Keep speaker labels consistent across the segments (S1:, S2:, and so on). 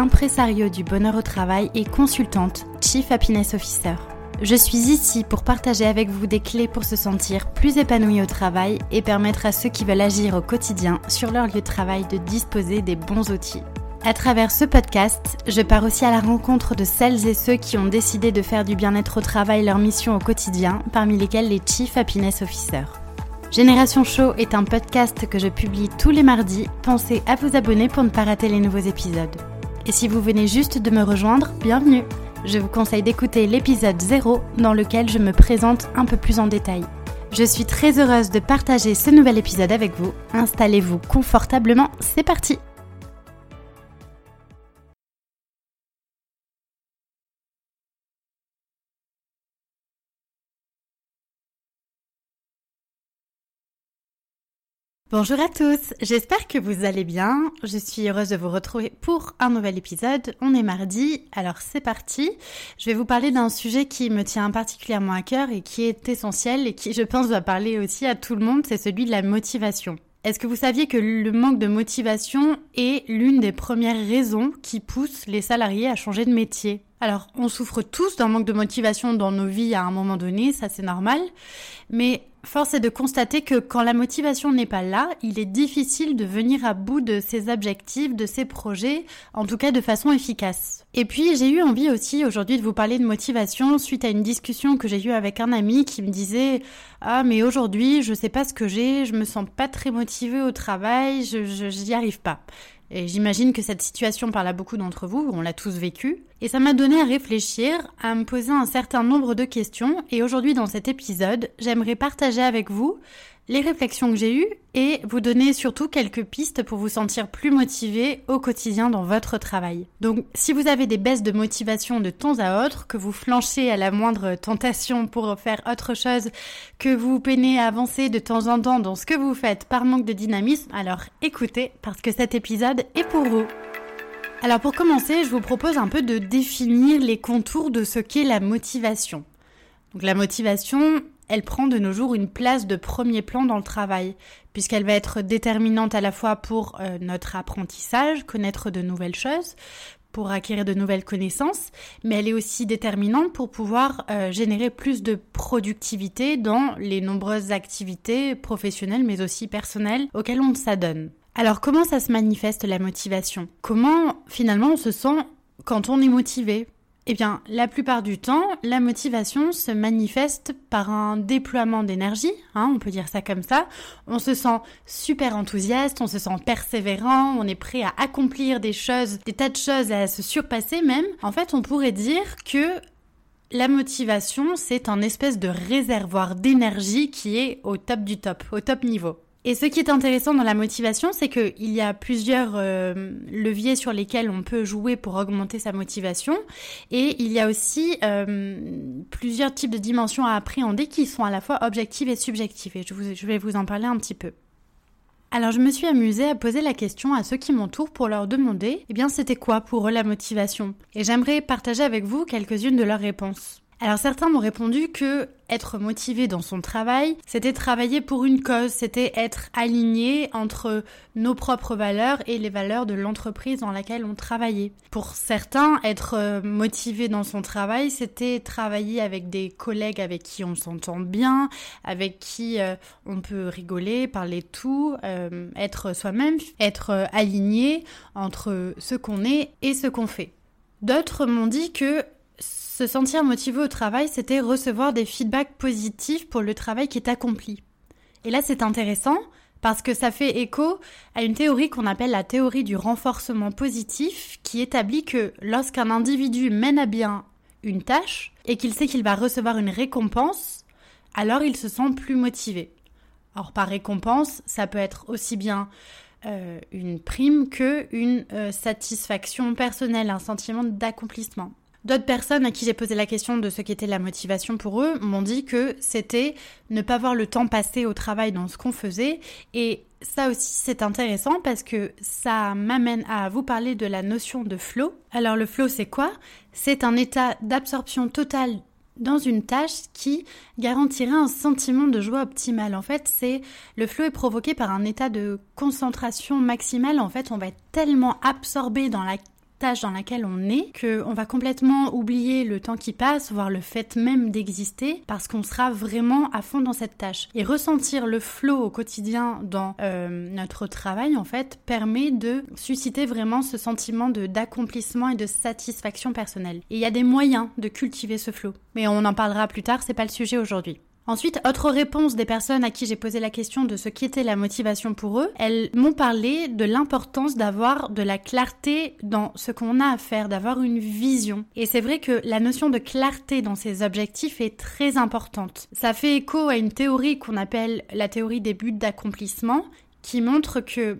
S1: impresario du bonheur au travail et consultante Chief Happiness Officer. Je suis ici pour partager avec vous des clés pour se sentir plus épanoui au travail et permettre à ceux qui veulent agir au quotidien sur leur lieu de travail de disposer des bons outils. À travers ce podcast, je pars aussi à la rencontre de celles et ceux qui ont décidé de faire du bien-être au travail leur mission au quotidien, parmi lesquels les Chief Happiness Officers. Génération Show est un podcast que je publie tous les mardis. Pensez à vous abonner pour ne pas rater les nouveaux épisodes. Et si vous venez juste de me rejoindre, bienvenue Je vous conseille d'écouter l'épisode 0 dans lequel je me présente un peu plus en détail. Je suis très heureuse de partager ce nouvel épisode avec vous. Installez-vous confortablement, c'est parti Bonjour à tous, j'espère que vous allez bien. Je suis heureuse de vous retrouver pour un nouvel épisode. On est mardi, alors c'est parti. Je vais vous parler d'un sujet qui me tient particulièrement à cœur et qui est essentiel et qui je pense va parler aussi à tout le monde, c'est celui de la motivation. Est-ce que vous saviez que le manque de motivation est l'une des premières raisons qui poussent les salariés à changer de métier? Alors, on souffre tous d'un manque de motivation dans nos vies à un moment donné, ça c'est normal, mais force est de constater que quand la motivation n'est pas là, il est difficile de venir à bout de ses objectifs, de ses projets, en tout cas de façon efficace. Et puis j'ai eu envie aussi aujourd'hui de vous parler de motivation suite à une discussion que j'ai eue avec un ami qui me disait ah mais aujourd'hui je sais pas ce que j'ai, je me sens pas très motivée au travail, je j'y arrive pas. Et j'imagine que cette situation parle à beaucoup d'entre vous, on l'a tous vécu. Et ça m'a donné à réfléchir, à me poser un certain nombre de questions. Et aujourd'hui, dans cet épisode, j'aimerais partager avec vous les réflexions que j'ai eues et vous donner surtout quelques pistes pour vous sentir plus motivé au quotidien dans votre travail. Donc si vous avez des baisses de motivation de temps à autre, que vous flanchez à la moindre tentation pour faire autre chose, que vous peinez à avancer de temps en temps dans ce que vous faites par manque de dynamisme, alors écoutez parce que cet épisode est pour vous. Alors pour commencer, je vous propose un peu de définir les contours de ce qu'est la motivation. Donc la motivation, elle prend de nos jours une place de premier plan dans le travail, puisqu'elle va être déterminante à la fois pour euh, notre apprentissage, connaître de nouvelles choses, pour acquérir de nouvelles connaissances, mais elle est aussi déterminante pour pouvoir euh, générer plus de productivité dans les nombreuses activités professionnelles mais aussi personnelles auxquelles on s'adonne. Alors comment ça se manifeste la motivation? Comment finalement on se sent quand on est motivé? Eh bien, la plupart du temps, la motivation se manifeste par un déploiement d'énergie, hein, on peut dire ça comme ça. On se sent super enthousiaste, on se sent persévérant, on est prêt à accomplir des choses, des tas de choses, à se surpasser même. En fait, on pourrait dire que la motivation, c'est un espèce de réservoir d'énergie qui est au top du top, au top niveau. Et ce qui est intéressant dans la motivation, c'est qu'il y a plusieurs euh, leviers sur lesquels on peut jouer pour augmenter sa motivation. Et il y a aussi euh, plusieurs types de dimensions à appréhender qui sont à la fois objectives et subjectives. Et je, je vais vous en parler un petit peu. Alors je me suis amusée à poser la question à ceux qui m'entourent pour leur demander, eh bien c'était quoi pour eux la motivation? Et j'aimerais partager avec vous quelques-unes de leurs réponses. Alors certains m'ont répondu que être motivé dans son travail, c'était travailler pour une cause, c'était être aligné entre nos propres valeurs et les valeurs de l'entreprise dans laquelle on travaillait. Pour certains, être euh, motivé dans son travail, c'était travailler avec des collègues avec qui on s'entend bien, avec qui euh, on peut rigoler, parler tout, euh, être soi-même, être aligné entre ce qu'on est et ce qu'on fait. D'autres m'ont dit que se sentir motivé au travail, c'était recevoir des feedbacks positifs pour le travail qui est accompli. Et là, c'est intéressant parce que ça fait écho à une théorie qu'on appelle la théorie du renforcement positif qui établit que lorsqu'un individu mène à bien une tâche et qu'il sait qu'il va recevoir une récompense, alors il se sent plus motivé. Or, par récompense, ça peut être aussi bien euh, une prime que une euh, satisfaction personnelle, un sentiment d'accomplissement. D'autres personnes à qui j'ai posé la question de ce qu'était la motivation pour eux m'ont dit que c'était ne pas voir le temps passer au travail dans ce qu'on faisait. Et ça aussi c'est intéressant parce que ça m'amène à vous parler de la notion de flow. Alors le flow c'est quoi? C'est un état d'absorption totale dans une tâche qui garantirait un sentiment de joie optimale. En fait, c'est le flow est provoqué par un état de concentration maximale. En fait, on va être tellement absorbé dans la tâche dans laquelle on est qu'on va complètement oublier le temps qui passe, voire le fait même d'exister, parce qu'on sera vraiment à fond dans cette tâche. Et ressentir le flow au quotidien dans euh, notre travail, en fait, permet de susciter vraiment ce sentiment d'accomplissement et de satisfaction personnelle. Et il y a des moyens de cultiver ce flow. Mais on en parlera plus tard, c'est pas le sujet aujourd'hui. Ensuite, autre réponse des personnes à qui j'ai posé la question de ce qu'était la motivation pour eux, elles m'ont parlé de l'importance d'avoir de la clarté dans ce qu'on a à faire, d'avoir une vision. Et c'est vrai que la notion de clarté dans ses objectifs est très importante. Ça fait écho à une théorie qu'on appelle la théorie des buts d'accomplissement qui montre que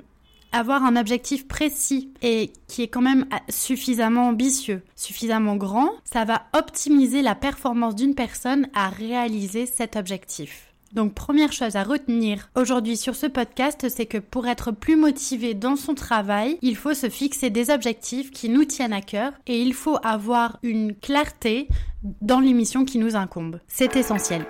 S1: avoir un objectif précis et qui est quand même suffisamment ambitieux, suffisamment grand, ça va optimiser la performance d'une personne à réaliser cet objectif. Donc première chose à retenir aujourd'hui sur ce podcast, c'est que pour être plus motivé dans son travail, il faut se fixer des objectifs qui nous tiennent à cœur et il faut avoir une clarté dans l'émission qui nous incombe. C'est essentiel.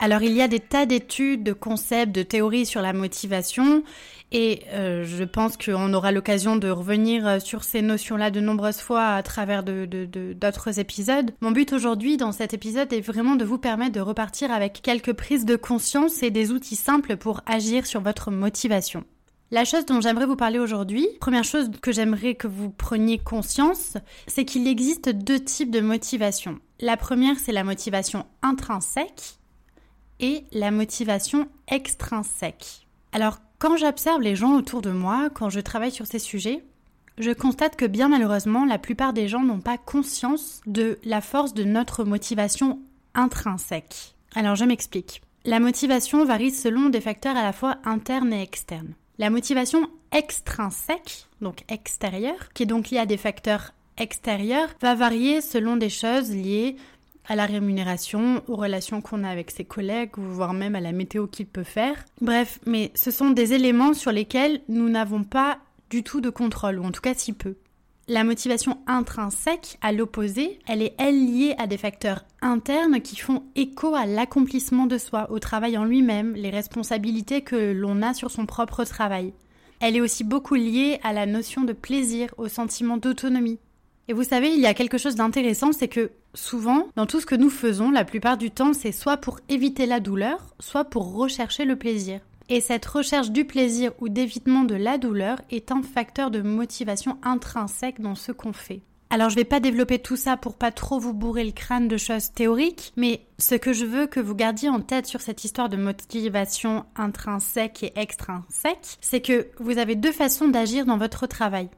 S1: Alors il y a des tas d'études, de concepts, de théories sur la motivation et euh, je pense qu'on aura l'occasion de revenir euh, sur ces notions-là de nombreuses fois à travers d'autres épisodes. Mon but aujourd'hui dans cet épisode est vraiment de vous permettre de repartir avec quelques prises de conscience et des outils simples pour agir sur votre motivation. La chose dont j'aimerais vous parler aujourd'hui, première chose que j'aimerais que vous preniez conscience, c'est qu'il existe deux types de motivation. La première, c'est la motivation intrinsèque et la motivation extrinsèque. Alors, quand j'observe les gens autour de moi, quand je travaille sur ces sujets, je constate que bien malheureusement, la plupart des gens n'ont pas conscience de la force de notre motivation intrinsèque. Alors, je m'explique. La motivation varie selon des facteurs à la fois internes et externes. La motivation extrinsèque, donc extérieure, qui est donc liée à des facteurs extérieurs, va varier selon des choses liées à la rémunération, aux relations qu'on a avec ses collègues, voire même à la météo qu'il peut faire. Bref, mais ce sont des éléments sur lesquels nous n'avons pas du tout de contrôle, ou en tout cas si peu. La motivation intrinsèque, à l'opposé, elle est elle liée à des facteurs internes qui font écho à l'accomplissement de soi, au travail en lui-même, les responsabilités que l'on a sur son propre travail. Elle est aussi beaucoup liée à la notion de plaisir, au sentiment d'autonomie. Et vous savez, il y a quelque chose d'intéressant, c'est que souvent, dans tout ce que nous faisons, la plupart du temps, c'est soit pour éviter la douleur, soit pour rechercher le plaisir. Et cette recherche du plaisir ou d'évitement de la douleur est un facteur de motivation intrinsèque dans ce qu'on fait. Alors je vais pas développer tout ça pour pas trop vous bourrer le crâne de choses théoriques, mais ce que je veux que vous gardiez en tête sur cette histoire de motivation intrinsèque et extrinsèque, c'est que vous avez deux façons d'agir dans votre travail.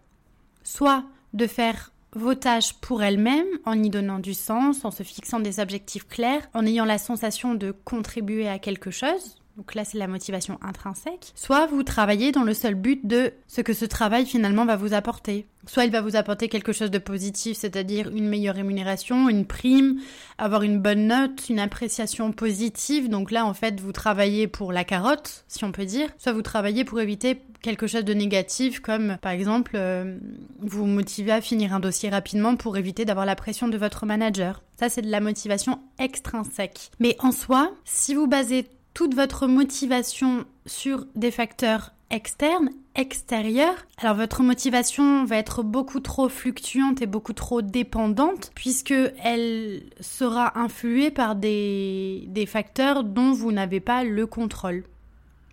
S1: Soit de faire vos tâches pour elles-mêmes en y donnant du sens, en se fixant des objectifs clairs, en ayant la sensation de contribuer à quelque chose. Donc là, c'est la motivation intrinsèque. Soit vous travaillez dans le seul but de ce que ce travail finalement va vous apporter. Soit il va vous apporter quelque chose de positif, c'est-à-dire une meilleure rémunération, une prime, avoir une bonne note, une appréciation positive. Donc là, en fait, vous travaillez pour la carotte, si on peut dire. Soit vous travaillez pour éviter quelque chose de négatif, comme par exemple euh, vous motiver à finir un dossier rapidement pour éviter d'avoir la pression de votre manager. Ça, c'est de la motivation extrinsèque. Mais en soi, si vous basez toute votre motivation sur des facteurs externes, extérieurs, alors votre motivation va être beaucoup trop fluctuante et beaucoup trop dépendante puisque elle sera influée par des, des facteurs dont vous n'avez pas le contrôle.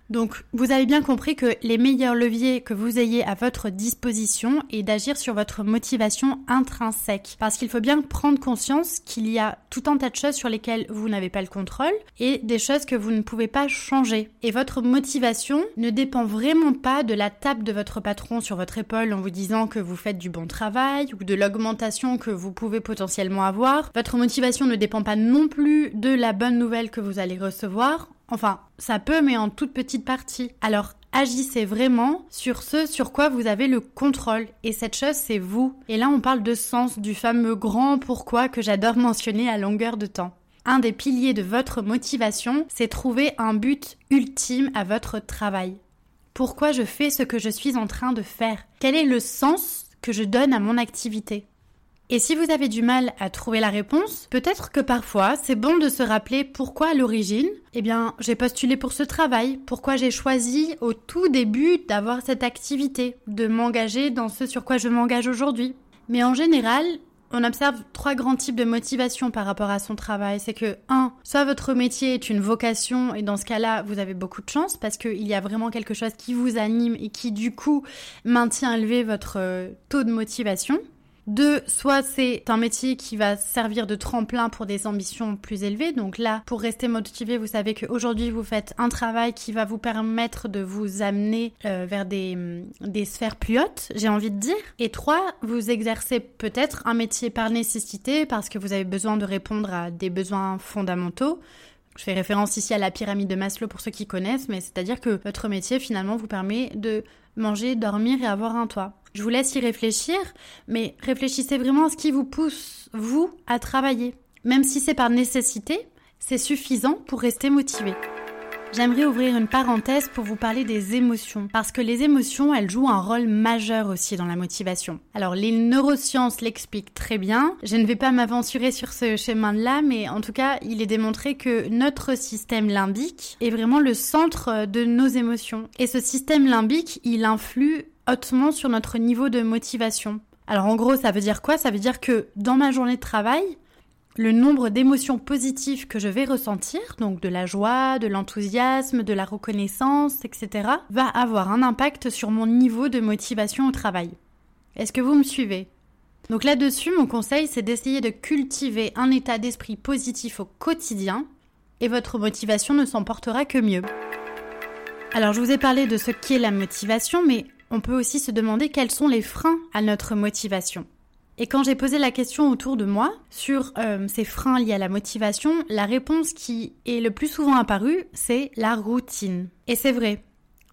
S1: Donc, vous avez bien compris que les meilleurs leviers que vous ayez à votre disposition est d'agir sur votre motivation intrinsèque. Parce qu'il faut bien prendre conscience qu'il y a tout un tas de choses sur lesquelles vous n'avez pas le contrôle et des choses que vous ne pouvez pas changer. Et votre motivation ne dépend vraiment pas de la tape de votre patron sur votre épaule en vous disant que vous faites du bon travail ou de l'augmentation que vous pouvez potentiellement avoir. Votre motivation ne dépend pas non plus de la bonne nouvelle que vous allez recevoir. Enfin, ça peut, mais en toute petite partie. Alors, agissez vraiment sur ce sur quoi vous avez le contrôle. Et cette chose, c'est vous. Et là, on parle de sens, du fameux grand pourquoi que j'adore mentionner à longueur de temps. Un des piliers de votre motivation, c'est trouver un but ultime à votre travail. Pourquoi je fais ce que je suis en train de faire? Quel est le sens que je donne à mon activité? Et si vous avez du mal à trouver la réponse, peut-être que parfois c'est bon de se rappeler pourquoi à l'origine, eh bien, j'ai postulé pour ce travail, pourquoi j'ai choisi au tout début d'avoir cette activité, de m'engager dans ce sur quoi je m'engage aujourd'hui. Mais en général, on observe trois grands types de motivation par rapport à son travail. C'est que, un, soit votre métier est une vocation, et dans ce cas-là, vous avez beaucoup de chance parce qu'il y a vraiment quelque chose qui vous anime et qui, du coup, maintient élevé votre euh, taux de motivation. Deux, soit c'est un métier qui va servir de tremplin pour des ambitions plus élevées. Donc là, pour rester motivé, vous savez qu'aujourd'hui, vous faites un travail qui va vous permettre de vous amener euh, vers mm, des sphères plus hautes, j'ai envie de dire. Et trois, vous exercez peut-être un métier par nécessité parce que vous avez besoin de répondre à des besoins fondamentaux. Je fais référence ici à la pyramide de Maslow pour ceux qui connaissent, mais c'est-à-dire que votre métier finalement vous permet de manger, dormir et avoir un toit. Je vous laisse y réfléchir, mais réfléchissez vraiment à ce qui vous pousse, vous, à travailler. Même si c'est par nécessité, c'est suffisant pour rester motivé. J'aimerais ouvrir une parenthèse pour vous parler des émotions, parce que les émotions, elles jouent un rôle majeur aussi dans la motivation. Alors les neurosciences l'expliquent très bien, je ne vais pas m'aventurer sur ce chemin-là, mais en tout cas, il est démontré que notre système limbique est vraiment le centre de nos émotions. Et ce système limbique, il influe hautement sur notre niveau de motivation. Alors en gros, ça veut dire quoi? Ça veut dire que dans ma journée de travail, le nombre d'émotions positives que je vais ressentir, donc de la joie, de l'enthousiasme, de la reconnaissance, etc., va avoir un impact sur mon niveau de motivation au travail. Est-ce que vous me suivez? Donc là-dessus, mon conseil, c'est d'essayer de cultiver un état d'esprit positif au quotidien, et votre motivation ne s'en portera que mieux. Alors je vous ai parlé de ce qu'est la motivation, mais on peut aussi se demander quels sont les freins à notre motivation. Et quand j'ai posé la question autour de moi sur euh, ces freins liés à la motivation, la réponse qui est le plus souvent apparue, c'est la routine. Et c'est vrai.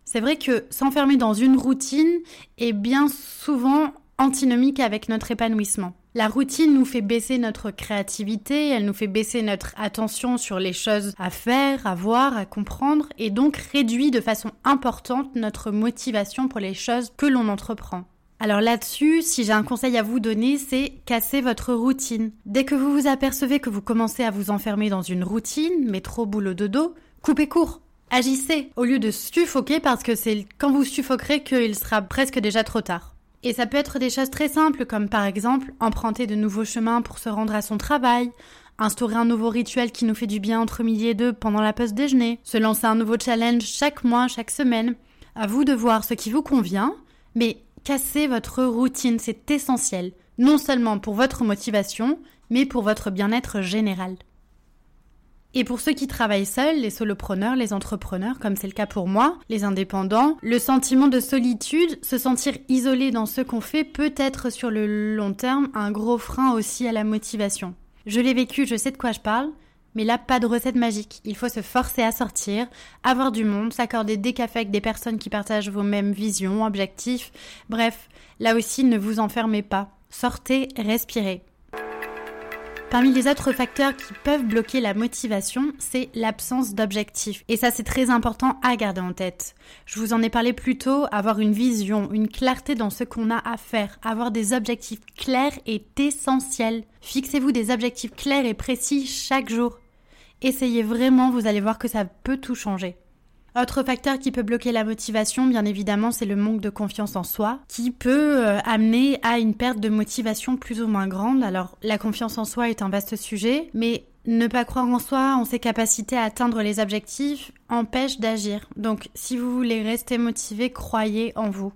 S1: C'est vrai que s'enfermer dans une routine est bien souvent antinomique avec notre épanouissement. La routine nous fait baisser notre créativité, elle nous fait baisser notre attention sur les choses à faire, à voir, à comprendre, et donc réduit de façon importante notre motivation pour les choses que l'on entreprend. Alors là-dessus, si j'ai un conseil à vous donner, c'est casser votre routine. Dès que vous vous apercevez que vous commencez à vous enfermer dans une routine, métro, boulot, dodo, coupez court. Agissez au lieu de suffoquer parce que c'est quand vous suffoquerez qu'il sera presque déjà trop tard. Et ça peut être des choses très simples comme par exemple emprunter de nouveaux chemins pour se rendre à son travail, instaurer un nouveau rituel qui nous fait du bien entre midi et deux pendant la pause déjeuner, se lancer un nouveau challenge chaque mois, chaque semaine. À vous de voir ce qui vous convient, mais casser votre routine, c'est essentiel, non seulement pour votre motivation, mais pour votre bien-être général. Et pour ceux qui travaillent seuls, les solopreneurs, les entrepreneurs, comme c'est le cas pour moi, les indépendants, le sentiment de solitude, se sentir isolé dans ce qu'on fait peut être sur le long terme un gros frein aussi à la motivation. Je l'ai vécu, je sais de quoi je parle, mais là, pas de recette magique. Il faut se forcer à sortir, avoir du monde, s'accorder des cafés avec des personnes qui partagent vos mêmes visions, objectifs. Bref, là aussi, ne vous enfermez pas. Sortez, respirez. Parmi les autres facteurs qui peuvent bloquer la motivation, c'est l'absence d'objectifs. Et ça, c'est très important à garder en tête. Je vous en ai parlé plus tôt, avoir une vision, une clarté dans ce qu'on a à faire, avoir des objectifs clairs est essentiel. Fixez-vous des objectifs clairs et précis chaque jour. Essayez vraiment, vous allez voir que ça peut tout changer. Autre facteur qui peut bloquer la motivation, bien évidemment, c'est le manque de confiance en soi, qui peut euh, amener à une perte de motivation plus ou moins grande. Alors, la confiance en soi est un vaste sujet, mais ne pas croire en soi, en ses capacités à atteindre les objectifs, empêche d'agir. Donc, si vous voulez rester motivé, croyez en vous.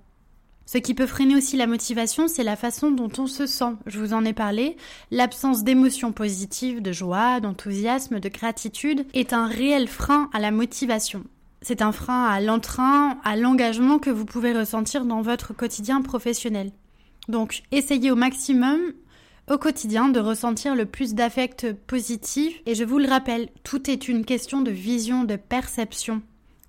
S1: Ce qui peut freiner aussi la motivation, c'est la façon dont on se sent. Je vous en ai parlé. L'absence d'émotions positives, de joie, d'enthousiasme, de gratitude est un réel frein à la motivation c'est un frein à l'entrain, à l'engagement que vous pouvez ressentir dans votre quotidien professionnel. Donc, essayez au maximum au quotidien de ressentir le plus d'affect positif et je vous le rappelle, tout est une question de vision, de perception.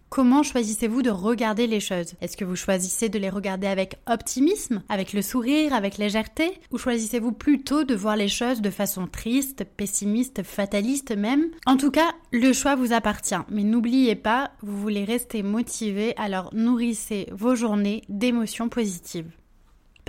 S1: Comment choisissez-vous de regarder les choses? Est-ce que vous choisissez de les regarder avec optimisme, avec le sourire, avec légèreté? Ou choisissez-vous plutôt de voir les choses de façon triste, pessimiste, fataliste même? En tout cas, le choix vous appartient. Mais n'oubliez pas, vous voulez rester motivé, alors nourrissez vos journées d'émotions positives.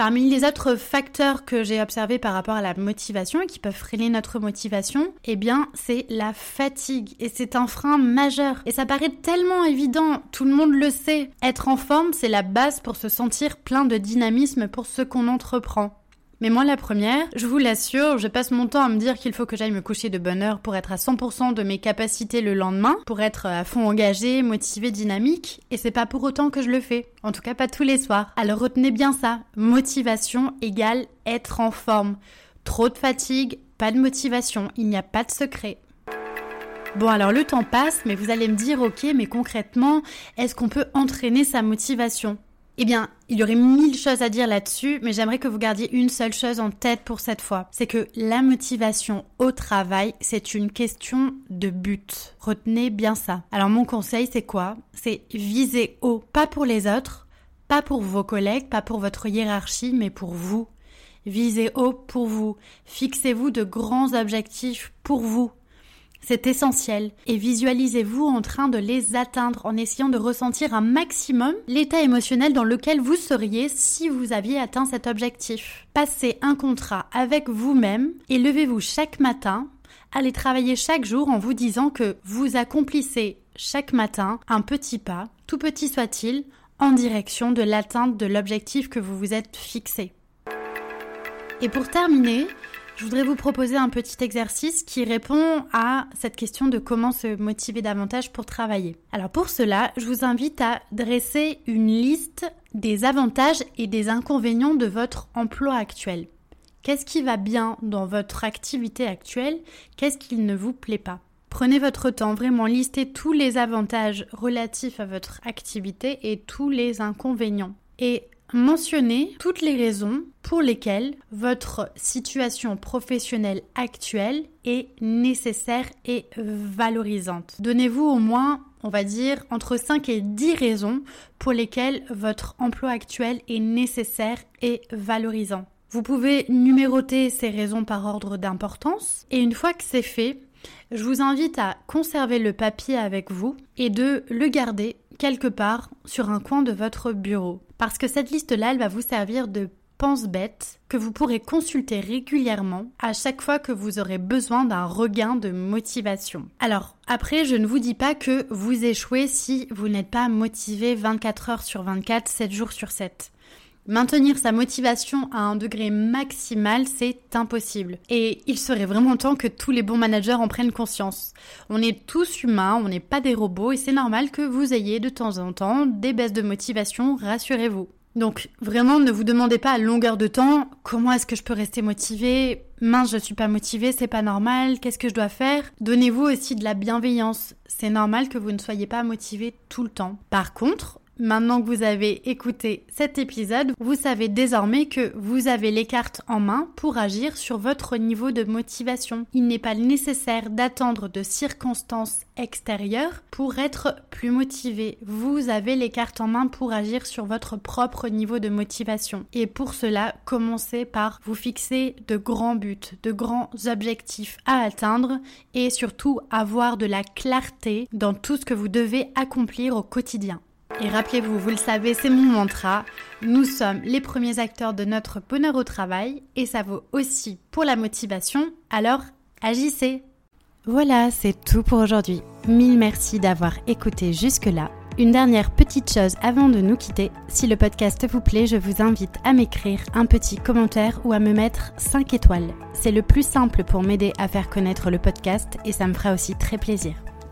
S1: Parmi les autres facteurs que j'ai observés par rapport à la motivation et qui peuvent freiner notre motivation, eh bien, c'est la fatigue. Et c'est un frein majeur. Et ça paraît tellement évident, tout le monde le sait. Être en forme, c'est la base pour se sentir plein de dynamisme pour ce qu'on entreprend. Mais moi, la première, je vous l'assure, je passe mon temps à me dire qu'il faut que j'aille me coucher de bonne heure pour être à 100% de mes capacités le lendemain, pour être à fond engagé, motivé, dynamique, et c'est pas pour autant que je le fais. En tout cas, pas tous les soirs. Alors retenez bien ça. Motivation égale être en forme. Trop de fatigue, pas de motivation, il n'y a pas de secret. Bon alors le temps passe, mais vous allez me dire, ok, mais concrètement, est-ce qu'on peut entraîner sa motivation? Eh bien, il y aurait mille choses à dire là-dessus, mais j'aimerais que vous gardiez une seule chose en tête pour cette fois. C'est que la motivation au travail, c'est une question de but. Retenez bien ça. Alors mon conseil, c'est quoi? C'est viser haut, pas pour les autres, pas pour vos collègues, pas pour votre hiérarchie, mais pour vous. Visez haut pour vous. Fixez-vous de grands objectifs pour vous. C'est essentiel. Et visualisez-vous en train de les atteindre en essayant de ressentir un maximum l'état émotionnel dans lequel vous seriez si vous aviez atteint cet objectif. Passez un contrat avec vous-même et levez-vous chaque matin. Allez travailler chaque jour en vous disant que vous accomplissez chaque matin un petit pas, tout petit soit-il, en direction de l'atteinte de l'objectif que vous vous êtes fixé. Et pour terminer, je voudrais vous proposer un petit exercice qui répond à cette question de comment se motiver davantage pour travailler. Alors pour cela, je vous invite à dresser une liste des avantages et des inconvénients de votre emploi actuel. Qu'est-ce qui va bien dans votre activité actuelle? Qu'est-ce qui ne vous plaît pas? Prenez votre temps, vraiment listez tous les avantages relatifs à votre activité et tous les inconvénients. Mentionnez toutes les raisons pour lesquelles votre situation professionnelle actuelle est nécessaire et valorisante. Donnez-vous au moins, on va dire, entre 5 et 10 raisons pour lesquelles votre emploi actuel est nécessaire et valorisant. Vous pouvez numéroter ces raisons par ordre d'importance et une fois que c'est fait, je vous invite à conserver le papier avec vous et de le garder quelque part sur un coin de votre bureau. Parce que cette liste-là, elle va vous servir de pense-bête que vous pourrez consulter régulièrement à chaque fois que vous aurez besoin d'un regain de motivation. Alors, après, je ne vous dis pas que vous échouez si vous n'êtes pas motivé 24 heures sur 24, 7 jours sur 7. Maintenir sa motivation à un degré maximal, c'est impossible. Et il serait vraiment temps que tous les bons managers en prennent conscience. On est tous humains, on n'est pas des robots et c'est normal que vous ayez de temps en temps des baisses de motivation, rassurez-vous. Donc vraiment ne vous demandez pas à longueur de temps comment est-ce que je peux rester motivé? Mince, je suis pas motivé, c'est pas normal, qu'est-ce que je dois faire? Donnez-vous aussi de la bienveillance. C'est normal que vous ne soyez pas motivé tout le temps. Par contre, Maintenant que vous avez écouté cet épisode, vous savez désormais que vous avez les cartes en main pour agir sur votre niveau de motivation. Il n'est pas nécessaire d'attendre de circonstances extérieures pour être plus motivé. Vous avez les cartes en main pour agir sur votre propre niveau de motivation. Et pour cela, commencez par vous fixer de grands buts, de grands objectifs à atteindre et surtout avoir de la clarté dans tout ce que vous devez accomplir au quotidien. Et rappelez-vous, vous le savez, c'est mon mantra, nous sommes les premiers acteurs de notre bonheur au travail et ça vaut aussi pour la motivation, alors agissez Voilà, c'est tout pour aujourd'hui. Mille merci d'avoir écouté jusque-là. Une dernière petite chose avant de nous quitter, si le podcast vous plaît, je vous invite à m'écrire un petit commentaire ou à me mettre 5 étoiles. C'est le plus simple pour m'aider à faire connaître le podcast et ça me fera aussi très plaisir.